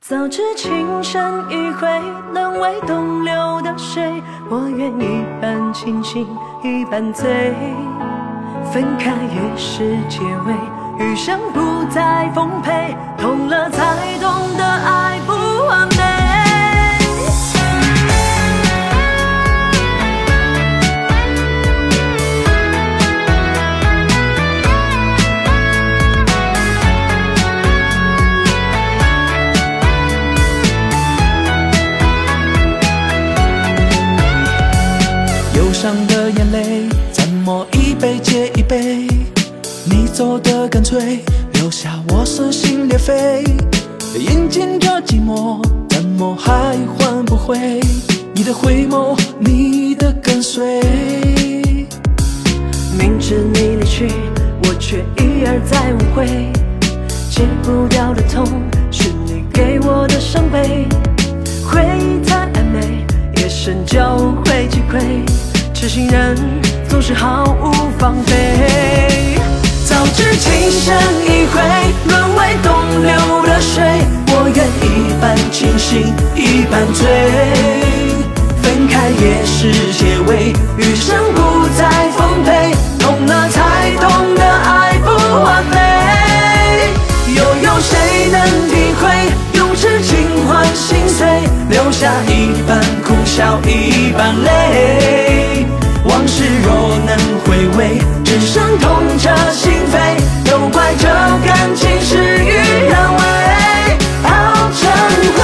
早知情深一回，沦为东流的水，我愿一半清醒，一半醉。分开也是结尾，余生不再奉陪，痛忧伤的眼泪，怎么一杯接一杯？你走的干脆，留下我撕心裂肺。饮尽这寂寞，怎么还换不回你的回眸，你的跟随？明知你离去，我却一而再挽回。戒不掉的痛，是你给我的伤悲。回忆太暧昧，夜深就会击溃。痴心人总是毫无防备。早知情深一回，沦为东流的水，我愿一半清醒，一半醉。分开也是结尾，余生不再奉陪，痛了才懂得爱不完美。又有谁能体会，用痴情换心碎，留下一半苦笑，一半泪。回味，只剩痛彻心扉，都怪这感情事与愿违，熬成灰。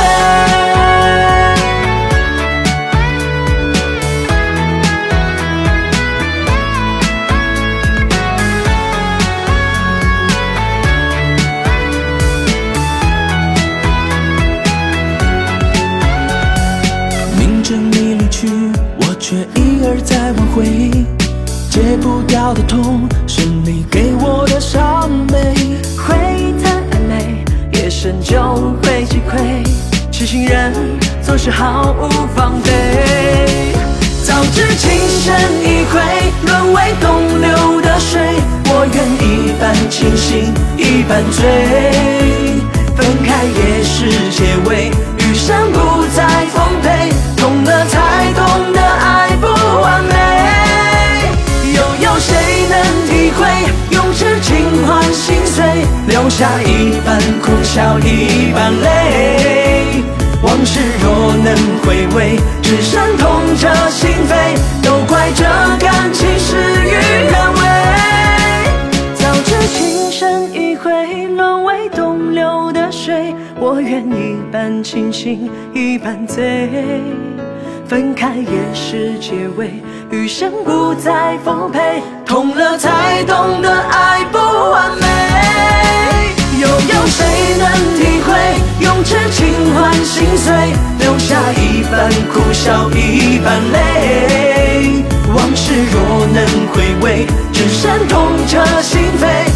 明知你离去，我却一而再挽回。戒不掉的痛，是你给我的伤悲。回忆太暧昧，夜深就会击溃。痴心人总是毫无防备。早知情深一回，沦为东流的水，我愿一半清醒，一半醉。分开也是结尾，余生不留下一半苦笑，一半泪。往事若能回味，只剩痛彻心扉，都怪这感情事与愿违。早知情深一回，沦为东流的水，我愿一半清醒，一半醉。分开也是结尾，余生不再奉陪，痛了才懂得爱不完美。碎，留下一半苦笑，一半泪。往事若能回味，只剩痛彻心扉。